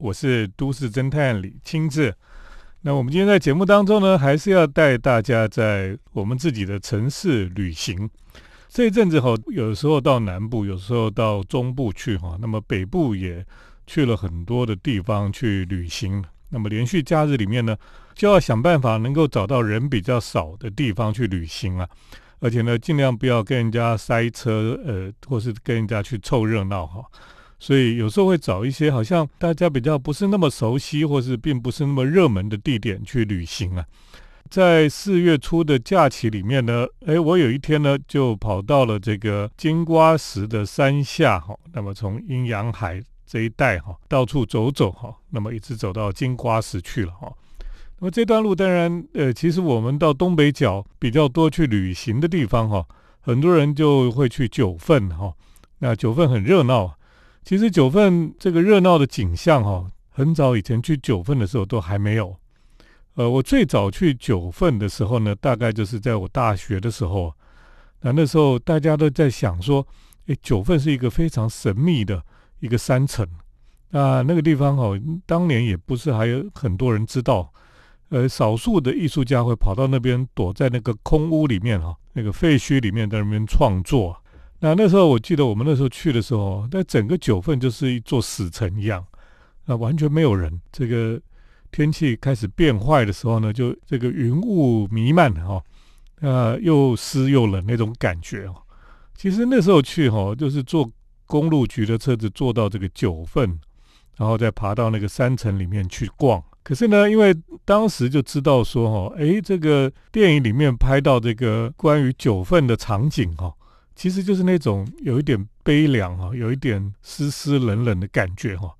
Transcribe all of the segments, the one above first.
我是都市侦探李清志。那我们今天在节目当中呢，还是要带大家在我们自己的城市旅行。这一阵子哈，有时候到南部，有时候到中部去哈，那么北部也去了很多的地方去旅行。那么连续假日里面呢，就要想办法能够找到人比较少的地方去旅行啊，而且呢，尽量不要跟人家塞车，呃，或是跟人家去凑热闹哈。所以有时候会找一些好像大家比较不是那么熟悉，或是并不是那么热门的地点去旅行啊。在四月初的假期里面呢，诶，我有一天呢就跑到了这个金瓜石的山下哈，那么从阴阳海这一带哈到处走走哈，那么一直走到金瓜石去了哈。那么这段路当然呃，其实我们到东北角比较多去旅行的地方哈，很多人就会去九份哈，那九份很热闹。其实九份这个热闹的景象哈，很早以前去九份的时候都还没有。呃，我最早去九份的时候呢，大概就是在我大学的时候。那那时候大家都在想说，诶，九份是一个非常神秘的一个山城。那那个地方哦，当年也不是还有很多人知道。呃，少数的艺术家会跑到那边，躲在那个空屋里面哈，那个废墟里面在那边创作。那那时候我记得我们那时候去的时候，那整个九份就是一座死城一样，那完全没有人。这个天气开始变坏的时候呢，就这个云雾弥漫哈，呃，又湿又冷那种感觉哦。其实那时候去哈，就是坐公路局的车子坐到这个九份，然后再爬到那个山城里面去逛。可是呢，因为当时就知道说哈，诶，这个电影里面拍到这个关于九份的场景哈。其实就是那种有一点悲凉哈，有一点湿湿冷冷的感觉哈，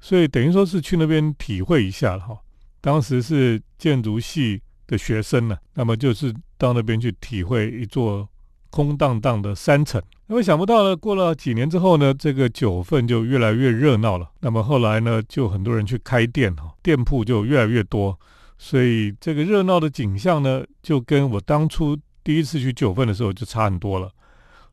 所以等于说是去那边体会一下了哈。当时是建筑系的学生呢，那么就是到那边去体会一座空荡荡的山城。那么想不到呢，过了几年之后呢，这个九份就越来越热闹了。那么后来呢，就很多人去开店哈，店铺就越来越多，所以这个热闹的景象呢，就跟我当初第一次去九份的时候就差很多了。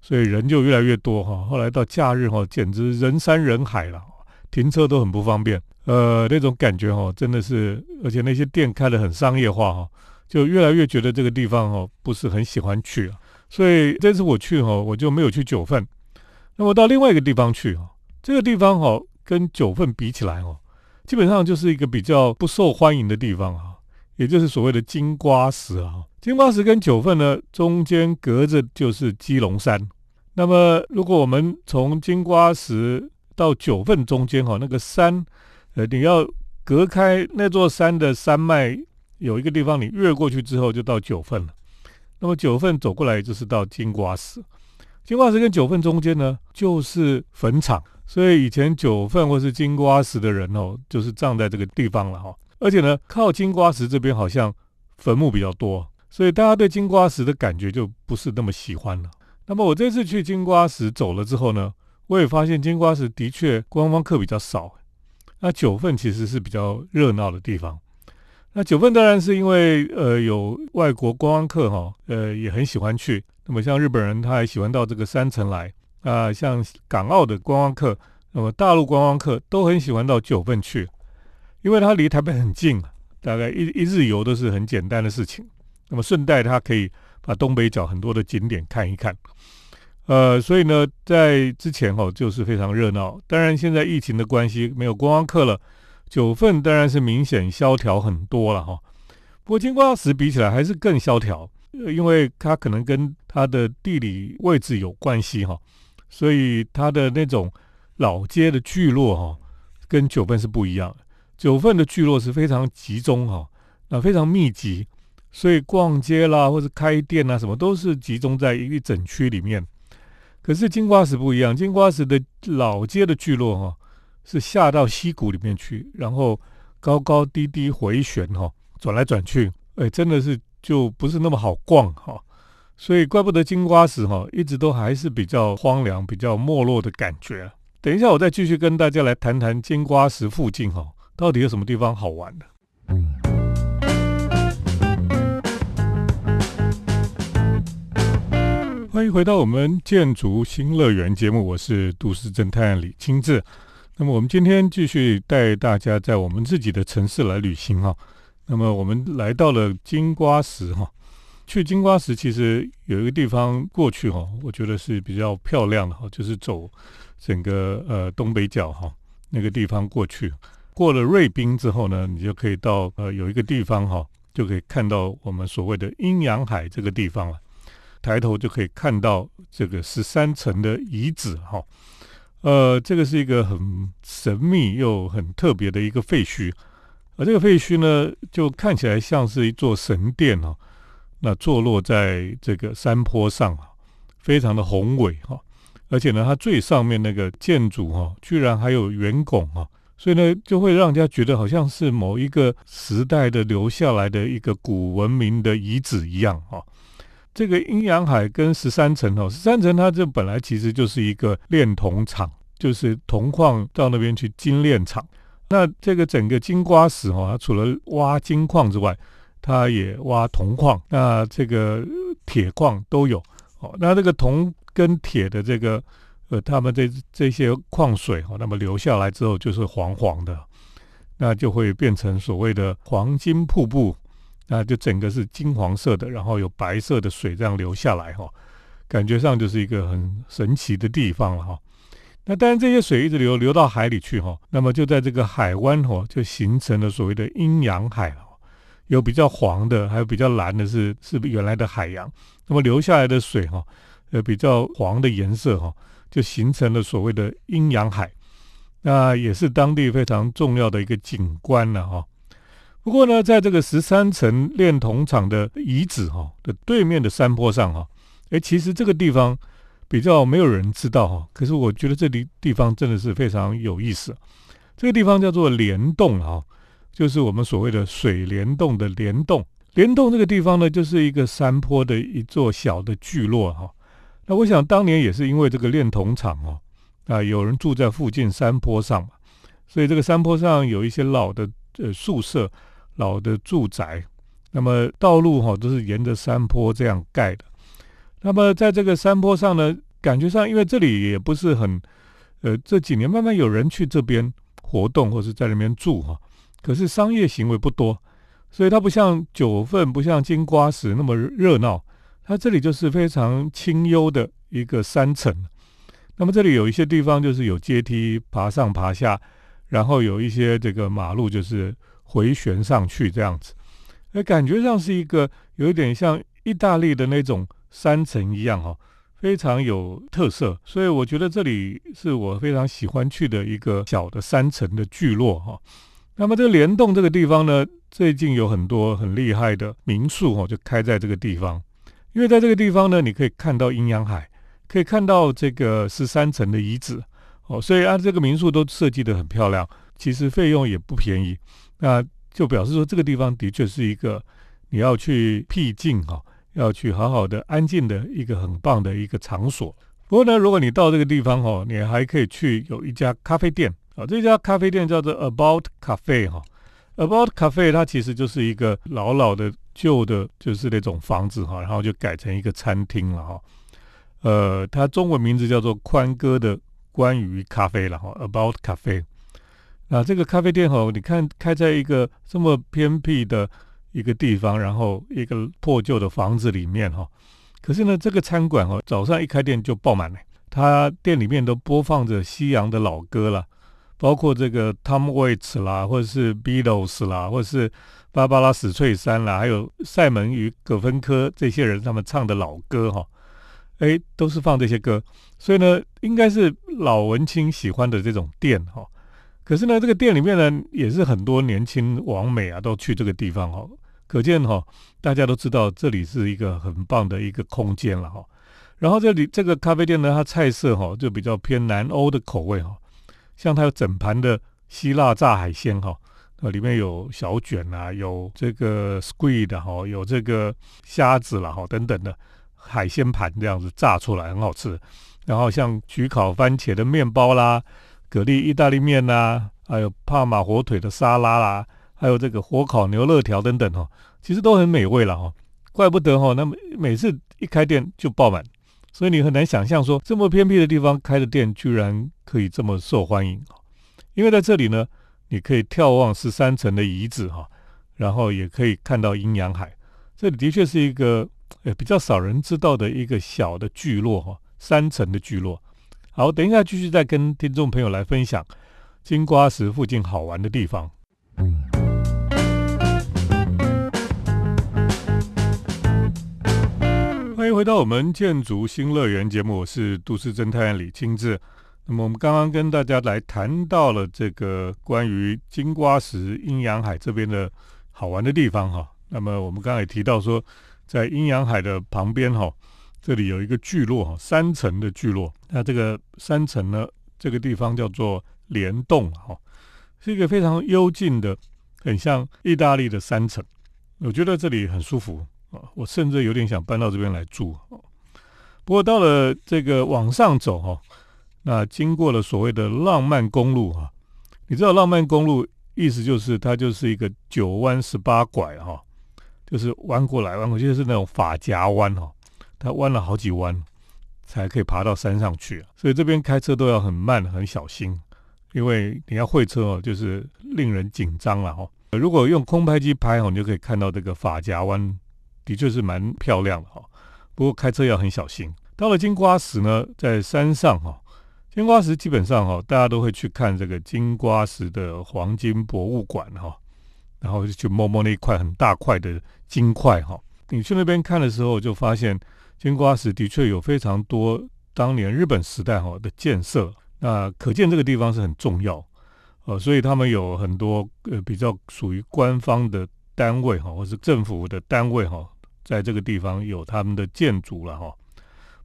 所以人就越来越多哈，后来到假日哈，简直人山人海了，停车都很不方便。呃，那种感觉哈，真的是，而且那些店开得很商业化哈，就越来越觉得这个地方哈不是很喜欢去啊。所以这次我去哈，我就没有去九份，那么到另外一个地方去哈，这个地方哈跟九份比起来哦，基本上就是一个比较不受欢迎的地方啊，也就是所谓的金瓜石啊。金瓜石跟九份呢，中间隔着就是基隆山。那么，如果我们从金瓜石到九份中间哈，那个山，呃，你要隔开那座山的山脉，有一个地方你越过去之后，就到九份了。那么九份走过来就是到金瓜石。金瓜石跟九份中间呢，就是坟场，所以以前九份或是金瓜石的人哦，就是葬在这个地方了哈。而且呢，靠金瓜石这边好像坟墓比较多。所以大家对金瓜石的感觉就不是那么喜欢了。那么我这次去金瓜石走了之后呢，我也发现金瓜石的确观光客比较少。那九份其实是比较热闹的地方。那九份当然是因为呃有外国观光客哈，呃也很喜欢去。那么像日本人他还喜欢到这个山城来啊，像港澳的观光客，那么大陆观光客都很喜欢到九份去，因为它离台北很近，大概一一日游都是很简单的事情。那么顺带它可以把东北角很多的景点看一看，呃，所以呢，在之前哦就是非常热闹。当然现在疫情的关系没有观光客了，九份当然是明显萧条很多了哈。不过金瓜石比起来还是更萧条，因为它可能跟它的地理位置有关系哈，所以它的那种老街的聚落哈，跟九份是不一样的。九份的聚落是非常集中哈，那非常密集。所以逛街啦，或者开店啊，什么都是集中在一整区里面。可是金瓜石不一样，金瓜石的老街的聚落哈，是下到溪谷里面去，然后高高低低回旋哈，转来转去，哎，真的是就不是那么好逛哈。所以怪不得金瓜石哈，一直都还是比较荒凉、比较没落的感觉。等一下，我再继续跟大家来谈谈金瓜石附近哈，到底有什么地方好玩的。欢迎回到我们建筑新乐园节目，我是都市侦探李清志。那么我们今天继续带大家在我们自己的城市来旅行哈。那么我们来到了金瓜石哈。去金瓜石其实有一个地方过去哈，我觉得是比较漂亮的哈，就是走整个呃东北角哈那个地方过去，过了瑞滨之后呢，你就可以到呃有一个地方哈，就可以看到我们所谓的阴阳海这个地方了。抬头就可以看到这个十三层的遗址哈，呃，这个是一个很神秘又很特别的一个废墟，而这个废墟呢，就看起来像是一座神殿哦。那坐落在这个山坡上啊，非常的宏伟哈，而且呢，它最上面那个建筑哈，居然还有圆拱哈，所以呢，就会让人家觉得好像是某一个时代的留下来的一个古文明的遗址一样哈。这个阴阳海跟十三层哦，十三层它这本来其实就是一个炼铜厂，就是铜矿到那边去精炼厂。那这个整个金瓜石哈，它除了挖金矿之外，它也挖铜矿，那这个铁矿都有哦。那这个铜跟铁的这个呃，他们这这些矿水哈，那么流下来之后就是黄黄的，那就会变成所谓的黄金瀑布，那就整个是金黄色的，然后有白色的水这样流下来哈，感觉上就是一个很神奇的地方了哈。那当然这些水一直流流到海里去哈，那么就在这个海湾哦，就形成了所谓的阴阳海了。有比较黄的，还有比较蓝的，是是原来的海洋。那么流下来的水哈，呃，比较黄的颜色哈，就形成了所谓的阴阳海。那也是当地非常重要的一个景观了哈。不过呢，在这个十三层炼铜厂的遗址哈的对面的山坡上哈，哎，其实这个地方比较没有人知道哈。可是我觉得这里地方真的是非常有意思。这个地方叫做莲洞哈。就是我们所谓的水帘洞的莲洞，莲洞这个地方呢，就是一个山坡的一座小的聚落哈。那我想当年也是因为这个炼铜厂哦，啊，有人住在附近山坡上嘛，所以这个山坡上有一些老的呃宿舍、老的住宅，那么道路哈都是沿着山坡这样盖的。那么在这个山坡上呢，感觉上因为这里也不是很呃这几年慢慢有人去这边活动或是在那边住哈。可是商业行为不多，所以它不像九份、不像金瓜石那么热闹。它这里就是非常清幽的一个山城。那么这里有一些地方就是有阶梯爬上爬下，然后有一些这个马路就是回旋上去这样子，哎，感觉上是一个有一点像意大利的那种山城一样哈，非常有特色。所以我觉得这里是我非常喜欢去的一个小的山城的聚落哈。那么这个联动这个地方呢，最近有很多很厉害的民宿哦，就开在这个地方。因为在这个地方呢，你可以看到阴阳海，可以看到这个十三层的遗址哦，所以按这个民宿都设计的很漂亮，其实费用也不便宜。那就表示说，这个地方的确是一个你要去僻静哈，要去好好的安静的一个很棒的一个场所。不过呢，如果你到这个地方哈，你还可以去有一家咖啡店。啊，这家咖啡店叫做 About Cafe 哈，About Cafe 它其实就是一个老老的旧的，就是那种房子哈，然后就改成一个餐厅了哈。呃，它中文名字叫做宽哥的关于咖啡了哈，About Cafe。那这个咖啡店哈，你看开在一个这么偏僻的一个地方，然后一个破旧的房子里面哈，可是呢，这个餐馆哈，早上一开店就爆满了，它店里面都播放着西洋的老歌了。包括这个 Tom Waits 啦，或者是 Beatles 啦，或者是芭芭拉史翠珊啦，还有塞门与葛芬科这些人他们唱的老歌哈，哎，都是放这些歌，所以呢，应该是老文青喜欢的这种店哈。可是呢，这个店里面呢，也是很多年轻王美啊都去这个地方哈，可见哈，大家都知道这里是一个很棒的一个空间了哈。然后这里这个咖啡店呢，它菜色哈就比较偏南欧的口味哈。像它有整盘的希腊炸海鲜哈，呃，里面有小卷啊，有这个 squid 哈，有这个虾子啦哈等等的海鲜盘这样子炸出来很好吃。然后像焗烤番茄的面包啦，蛤蜊意大利面呐，还有帕玛火腿的沙拉啦，还有这个火烤牛肋条等等哈，其实都很美味了哈。怪不得哈，那么每次一开店就爆满。所以你很难想象说这么偏僻的地方开的店居然可以这么受欢迎因为在这里呢，你可以眺望十三层的遗址哈，然后也可以看到阴阳海。这里的确是一个呃比较少人知道的一个小的聚落哈，三层的聚落。好，等一下继续再跟听众朋友来分享金瓜石附近好玩的地方。回到我们建筑新乐园节目，我是都市侦探李清志。那么我们刚刚跟大家来谈到了这个关于金瓜石阴阳海这边的好玩的地方哈。那么我们刚才也提到说，在阴阳海的旁边哈，这里有一个聚落哈，三层的聚落。那这个三层呢，这个地方叫做莲洞哈，是一个非常幽静的，很像意大利的山城。我觉得这里很舒服。啊，我甚至有点想搬到这边来住。不过到了这个往上走哈，那经过了所谓的浪漫公路哈，你知道浪漫公路意思就是它就是一个九弯十八拐哈，就是弯过来弯过去，就是那种法夹弯哈，它弯了好几弯才可以爬到山上去。所以这边开车都要很慢很小心，因为你要会车哦，就是令人紧张了哈。如果用空拍机拍哦，你就可以看到这个法夹弯。的确是蛮漂亮的哈，不过开车要很小心。到了金瓜石呢，在山上哈，金瓜石基本上哈，大家都会去看这个金瓜石的黄金博物馆哈，然后就去摸摸那一块很大块的金块哈。你去那边看的时候，就发现金瓜石的确有非常多当年日本时代哈的建设，那可见这个地方是很重要，呃，所以他们有很多呃比较属于官方的单位哈，或是政府的单位哈。在这个地方有他们的建筑了哈，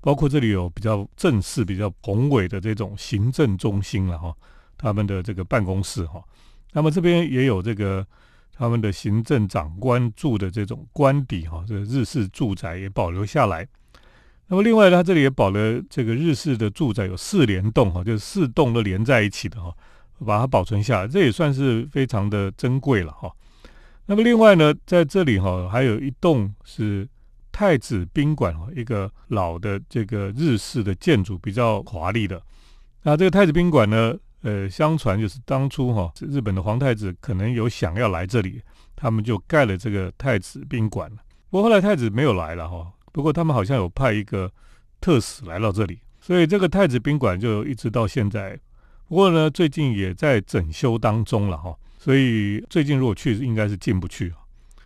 包括这里有比较正式、比较宏伟的这种行政中心了哈，他们的这个办公室哈，那么这边也有这个他们的行政长官住的这种官邸哈，这个日式住宅也保留下来。那么另外，它这里也保留这个日式的住宅有四联栋哈，就是四栋都连在一起的哈，把它保存下来，这也算是非常的珍贵了哈。那么另外呢，在这里哈，还有一栋是太子宾馆哈，一个老的这个日式的建筑，比较华丽的。那这个太子宾馆呢，呃，相传就是当初哈，日本的皇太子可能有想要来这里，他们就盖了这个太子宾馆。不过后来太子没有来了哈，不过他们好像有派一个特使来到这里，所以这个太子宾馆就一直到现在。不过呢，最近也在整修当中了哈。所以最近如果去，应该是进不去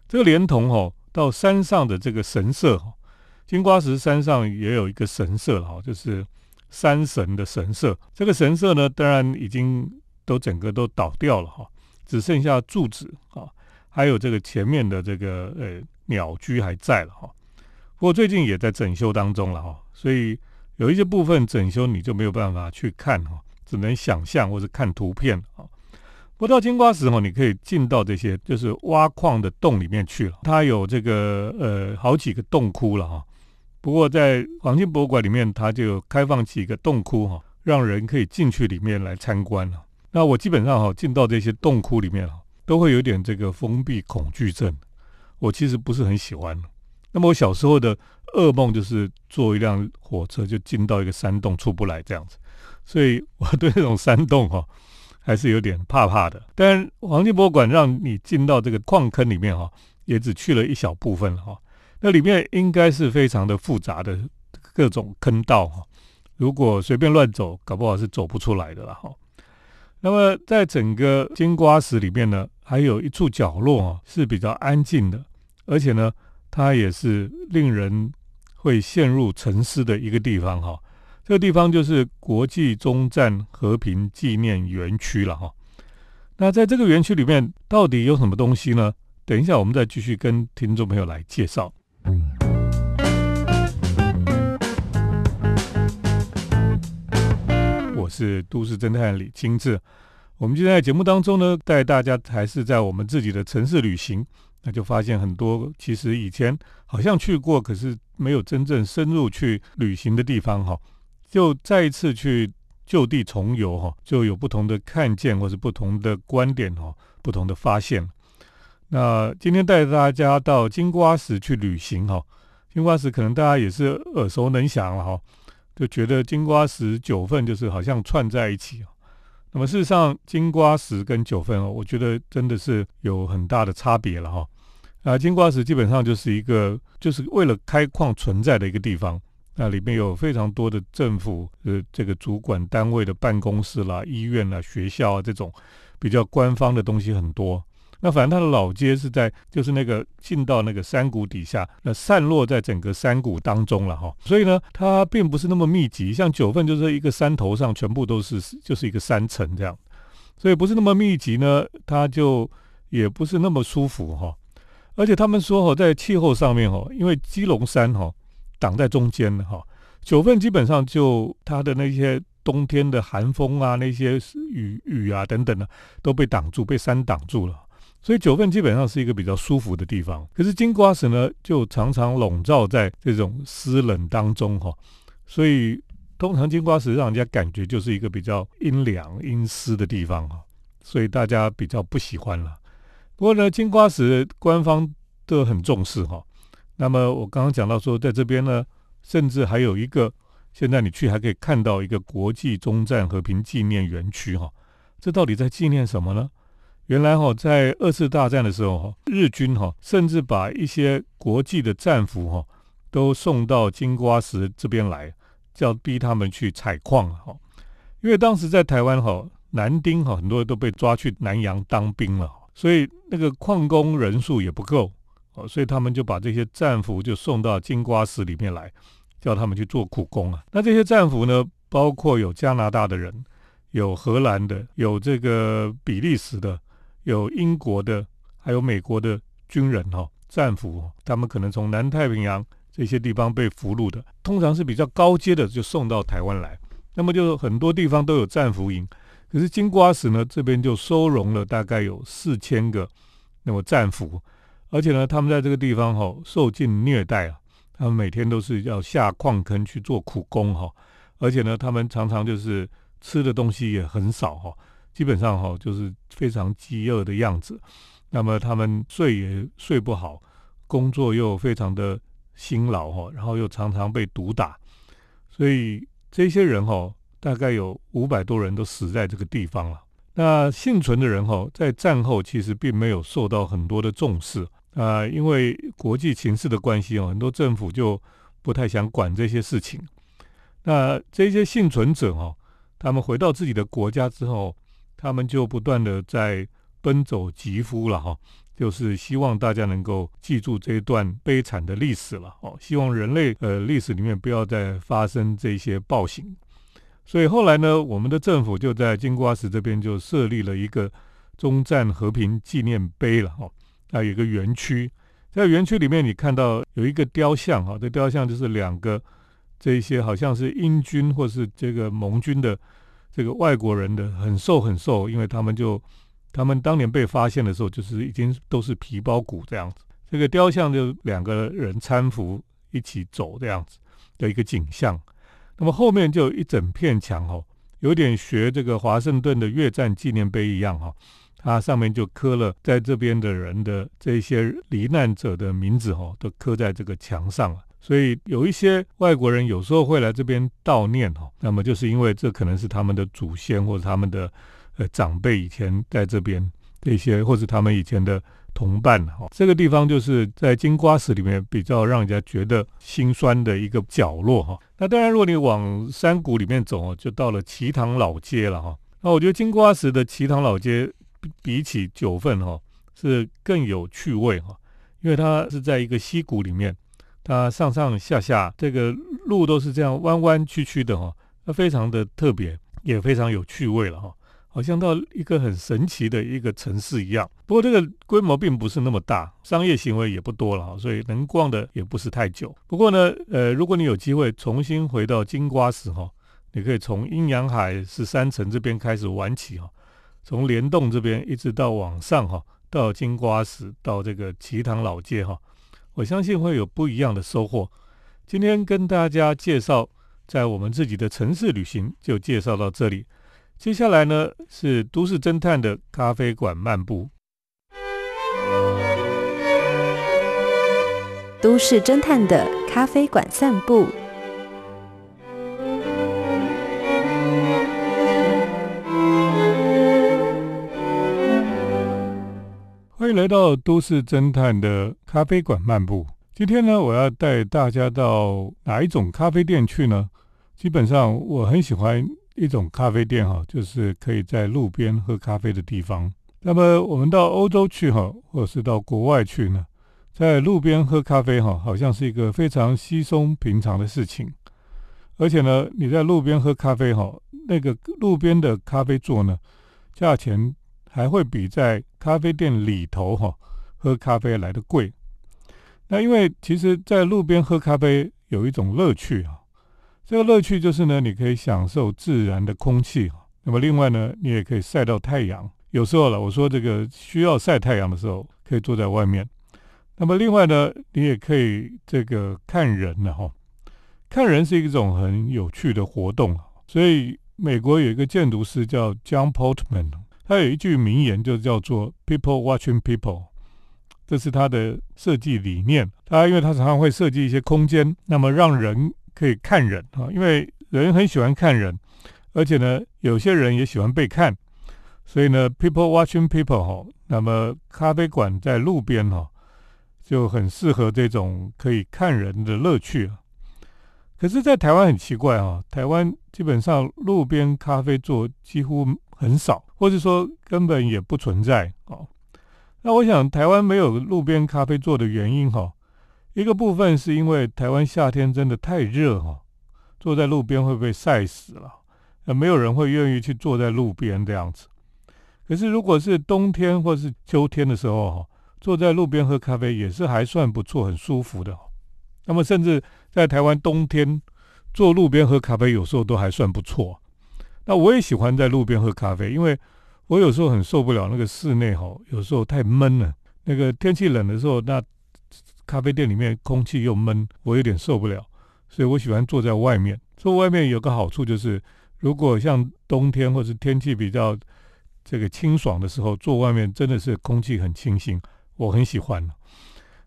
这个连同哈到山上的这个神社哈，金瓜石山上也有一个神社哈，就是山神的神社。这个神社呢，当然已经都整个都倒掉了哈，只剩下柱子啊，还有这个前面的这个呃鸟居还在了哈。不过最近也在整修当中了哈，所以有一些部分整修你就没有办法去看哈，只能想象或者看图片啊。不到金瓜石哦，你可以进到这些就是挖矿的洞里面去了。它有这个呃好几个洞窟了哈。不过在黄金博物馆里面，它就开放几个洞窟哈，让人可以进去里面来参观了。那我基本上哈进到这些洞窟里面啊，都会有点这个封闭恐惧症。我其实不是很喜欢。那么我小时候的噩梦就是坐一辆火车就进到一个山洞出不来这样子，所以我对这种山洞哈。还是有点怕怕的，但黄金博物馆让你进到这个矿坑里面哈，也只去了一小部分哈。那里面应该是非常的复杂的各种坑道哈，如果随便乱走，搞不好是走不出来的了哈。那么在整个金瓜石里面呢，还有一处角落啊是比较安静的，而且呢，它也是令人会陷入沉思的一个地方哈。这个地方就是国际中战和平纪念园区了哈。那在这个园区里面，到底有什么东西呢？等一下，我们再继续跟听众朋友来介绍。我是都市侦探李清志。我们今天在节目当中呢，带大家还是在我们自己的城市旅行，那就发现很多其实以前好像去过，可是没有真正深入去旅行的地方哈。就再一次去就地重游哈，就有不同的看见或是不同的观点哈，不同的发现。那今天带大家到金瓜石去旅行哈，金瓜石可能大家也是耳熟能详了哈，就觉得金瓜石九份就是好像串在一起。那么事实上，金瓜石跟九份哦，我觉得真的是有很大的差别了哈。啊，金瓜石基本上就是一个就是为了开矿存在的一个地方，那里面有非常多的政府呃这个主管单位的办公室啦、医院啦、学校啊这种比较官方的东西很多。那反正它的老街是在，就是那个进到那个山谷底下，那散落在整个山谷当中了哈。所以呢，它并不是那么密集，像九份就是一个山头上全部都是，就是一个山城这样，所以不是那么密集呢，它就也不是那么舒服哈。而且他们说哈，在气候上面哈，因为基隆山哈挡在中间哈，九份基本上就它的那些冬天的寒风啊，那些雨雨啊等等的都被挡住，被山挡住了。所以九份基本上是一个比较舒服的地方，可是金瓜石呢，就常常笼罩在这种湿冷当中哈。所以通常金瓜石让人家感觉就是一个比较阴凉、阴湿的地方哈。所以大家比较不喜欢了。不过呢，金瓜石官方都很重视哈。那么我刚刚讲到说，在这边呢，甚至还有一个，现在你去还可以看到一个国际中战和平纪念园区哈。这到底在纪念什么呢？原来哈，在二次大战的时候哈，日军哈甚至把一些国际的战俘哈都送到金瓜石这边来，叫逼他们去采矿哈。因为当时在台湾哈，南丁哈很多人都被抓去南洋当兵了，所以那个矿工人数也不够哦，所以他们就把这些战俘就送到金瓜石里面来，叫他们去做苦工啊。那这些战俘呢，包括有加拿大的人，有荷兰的，有这个比利时的。有英国的，还有美国的军人哈，战俘，他们可能从南太平洋这些地方被俘虏的，通常是比较高阶的，就送到台湾来。那么就很多地方都有战俘营，可是金瓜石呢这边就收容了大概有四千个那么战俘，而且呢他们在这个地方哈受尽虐待啊，他们每天都是要下矿坑去做苦工哈，而且呢他们常常就是吃的东西也很少哈。基本上哈，就是非常饥饿的样子。那么他们睡也睡不好，工作又非常的辛劳哈，然后又常常被毒打，所以这些人哈，大概有五百多人都死在这个地方了。那幸存的人哈，在战后其实并没有受到很多的重视啊，因为国际情势的关系哦，很多政府就不太想管这些事情。那这些幸存者哦，他们回到自己的国家之后。他们就不断的在奔走疾呼了哈，就是希望大家能够记住这一段悲惨的历史了哦，希望人类呃历史里面不要再发生这些暴行。所以后来呢，我们的政府就在金瓜石这边就设立了一个中战和平纪念碑了哈，那有个园区，在园区里面你看到有一个雕像哈，这雕像就是两个这些好像是英军或是这个盟军的。这个外国人的很瘦很瘦，因为他们就他们当年被发现的时候，就是已经都是皮包骨这样子。这个雕像就两个人搀扶一起走这样子的一个景象。那么后面就一整片墙哦，有点学这个华盛顿的越战纪念碑一样哈，它上面就刻了在这边的人的这些罹难者的名字哈，都刻在这个墙上了。所以有一些外国人有时候会来这边悼念哈，那么就是因为这可能是他们的祖先或者他们的呃长辈以前在这边这些，或者他们以前的同伴哈。这个地方就是在金瓜石里面比较让人家觉得心酸的一个角落哈。那当然，如果你往山谷里面走哦，就到了奇塘老街了哈。那我觉得金瓜石的奇塘老街比起九份哈是更有趣味哈，因为它是在一个溪谷里面。它上上下下这个路都是这样弯弯曲曲的哈，那非常的特别，也非常有趣味了哈，好像到一个很神奇的一个城市一样。不过这个规模并不是那么大，商业行为也不多了哈，所以能逛的也不是太久。不过呢，呃，如果你有机会重新回到金瓜石哈，你可以从阴阳海十三层这边开始玩起哈，从联动这边一直到往上哈，到金瓜石，到这个奇塘老街哈。我相信会有不一样的收获。今天跟大家介绍在我们自己的城市旅行，就介绍到这里。接下来呢是都市侦探的咖啡馆漫步。都市侦探的咖啡馆散步。欢迎来到都市侦探的咖啡馆漫步。今天呢，我要带大家到哪一种咖啡店去呢？基本上，我很喜欢一种咖啡店哈，就是可以在路边喝咖啡的地方。那么，我们到欧洲去哈，或者是到国外去呢，在路边喝咖啡哈，好像是一个非常稀松平常的事情。而且呢，你在路边喝咖啡哈，那个路边的咖啡座呢，价钱。还会比在咖啡店里头哈喝咖啡来的贵。那因为其实，在路边喝咖啡有一种乐趣啊，这个乐趣就是呢，你可以享受自然的空气。那么另外呢，你也可以晒到太阳。有时候了，我说这个需要晒太阳的时候，可以坐在外面。那么另外呢，你也可以这个看人了哈。看人是一种很有趣的活动。所以美国有一个建筑师叫 John Portman。他有一句名言，就叫做 “People watching people”，这是他的设计理念。他因为他常常会设计一些空间，那么让人可以看人啊，因为人很喜欢看人，而且呢，有些人也喜欢被看，所以呢，“People watching people” 哈，那么咖啡馆在路边哈，就很适合这种可以看人的乐趣。可是，在台湾很奇怪啊，台湾基本上路边咖啡座几乎。很少，或者说根本也不存在哦。那我想，台湾没有路边咖啡座的原因哈，一个部分是因为台湾夏天真的太热哈，坐在路边会被晒死了，那没有人会愿意去坐在路边这样子。可是如果是冬天或是秋天的时候哈，坐在路边喝咖啡也是还算不错，很舒服的。那么甚至在台湾冬天坐路边喝咖啡，有时候都还算不错。那我也喜欢在路边喝咖啡，因为我有时候很受不了那个室内哈，有时候太闷了。那个天气冷的时候，那咖啡店里面空气又闷，我有点受不了，所以我喜欢坐在外面。坐外面有个好处就是，如果像冬天或是天气比较这个清爽的时候，坐外面真的是空气很清新，我很喜欢。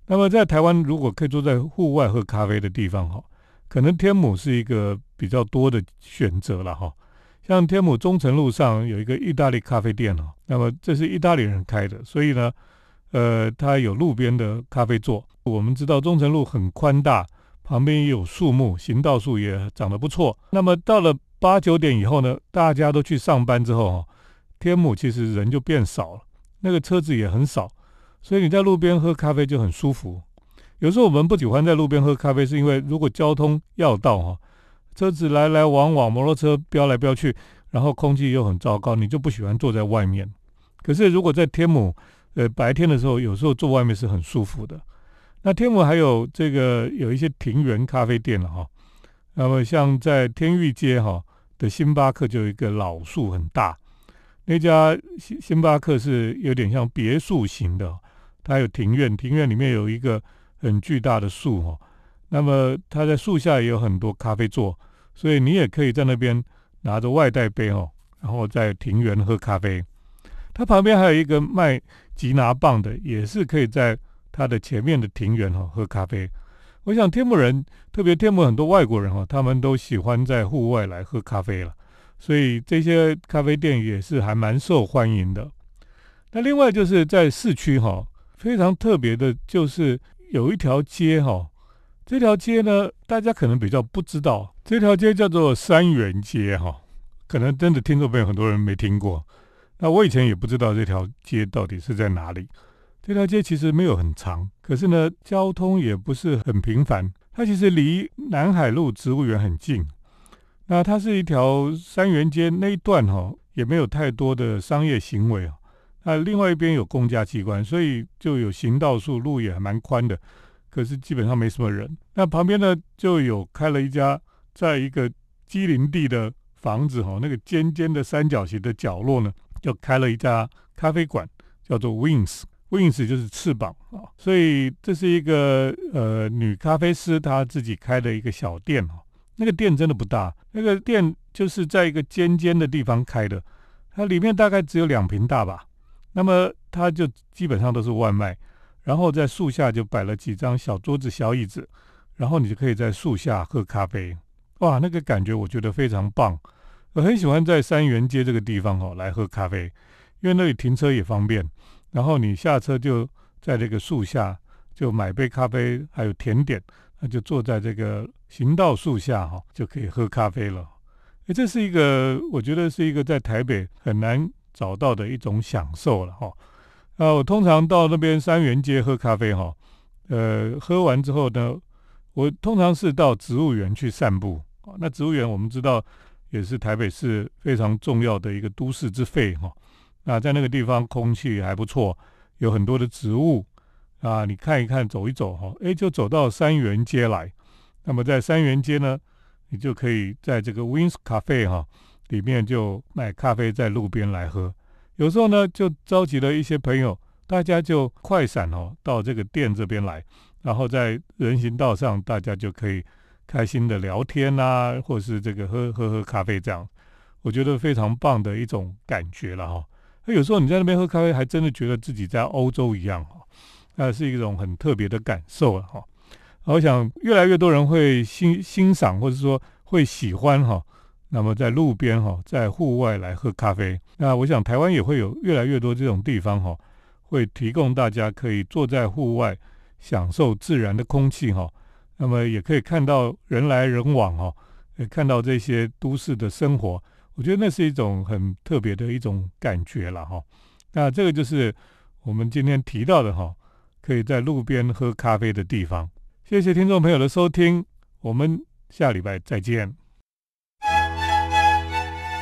那么在台湾，如果可以坐在户外喝咖啡的地方哈，可能天母是一个比较多的选择了哈。像天母中城路上有一个意大利咖啡店哦，那么这是意大利人开的，所以呢，呃，它有路边的咖啡座。我们知道中城路很宽大，旁边也有树木，行道树也长得不错。那么到了八九点以后呢，大家都去上班之后哈，天母其实人就变少了，那个车子也很少，所以你在路边喝咖啡就很舒服。有时候我们不喜欢在路边喝咖啡，是因为如果交通要道哈。车子来来往往，摩托车飙来飙去，然后空气又很糟糕，你就不喜欢坐在外面。可是如果在天母，呃，白天的时候，有时候坐外面是很舒服的。那天母还有这个有一些庭园咖啡店了哈。那么像在天域街哈的星巴克就有一个老树很大，那家星星巴克是有点像别墅型的，它有庭院，庭院里面有一个很巨大的树哈。那么它在树下也有很多咖啡座，所以你也可以在那边拿着外带杯哦，然后在庭园喝咖啡。它旁边还有一个卖吉拿棒的，也是可以在它的前面的庭园哈喝咖啡。我想天母人，特别天母很多外国人哈，他们都喜欢在户外来喝咖啡了，所以这些咖啡店也是还蛮受欢迎的。那另外就是在市区哈，非常特别的就是有一条街哈。这条街呢，大家可能比较不知道，这条街叫做三元街哈，可能真的听众朋友很多人没听过。那我以前也不知道这条街到底是在哪里。这条街其实没有很长，可是呢，交通也不是很频繁。它其实离南海路植物园很近。那它是一条三元街那一段哈，也没有太多的商业行为啊。那另外一边有公家机关，所以就有行道树，路也蛮宽的。可是基本上没什么人。那旁边呢，就有开了一家，在一个机林地的房子哈，那个尖尖的三角形的角落呢，就开了一家咖啡馆，叫做 Wings。Wings 就是翅膀啊，所以这是一个呃女咖啡师她自己开的一个小店哈。那个店真的不大，那个店就是在一个尖尖的地方开的，它里面大概只有两平大吧。那么它就基本上都是外卖。然后在树下就摆了几张小桌子、小椅子，然后你就可以在树下喝咖啡。哇，那个感觉我觉得非常棒。我很喜欢在三元街这个地方哦来喝咖啡，因为那里停车也方便，然后你下车就在这个树下就买杯咖啡，还有甜点，那就坐在这个行道树下哈，就可以喝咖啡了。诶，这是一个我觉得是一个在台北很难找到的一种享受了哈。啊，我通常到那边三元街喝咖啡哈，呃，喝完之后呢，我通常是到植物园去散步。那植物园我们知道也是台北市非常重要的一个都市之肺哈。那在那个地方空气还不错，有很多的植物啊，你看一看，走一走哈，诶，就走到三元街来。那么在三元街呢，你就可以在这个 Wins 咖啡哈里面就买咖啡，在路边来喝。有时候呢，就召集了一些朋友，大家就快闪哦，到这个店这边来，然后在人行道上，大家就可以开心的聊天啊，或是这个喝喝喝咖啡这样，我觉得非常棒的一种感觉了哈。那有时候你在那边喝咖啡，还真的觉得自己在欧洲一样哈，那是一种很特别的感受了哈。我想越来越多人会欣欣赏，或者说会喜欢哈。那么在路边哈，在户外来喝咖啡，那我想台湾也会有越来越多这种地方哈，会提供大家可以坐在户外享受自然的空气哈。那么也可以看到人来人往哈，也看到这些都市的生活，我觉得那是一种很特别的一种感觉了哈。那这个就是我们今天提到的哈，可以在路边喝咖啡的地方。谢谢听众朋友的收听，我们下礼拜再见。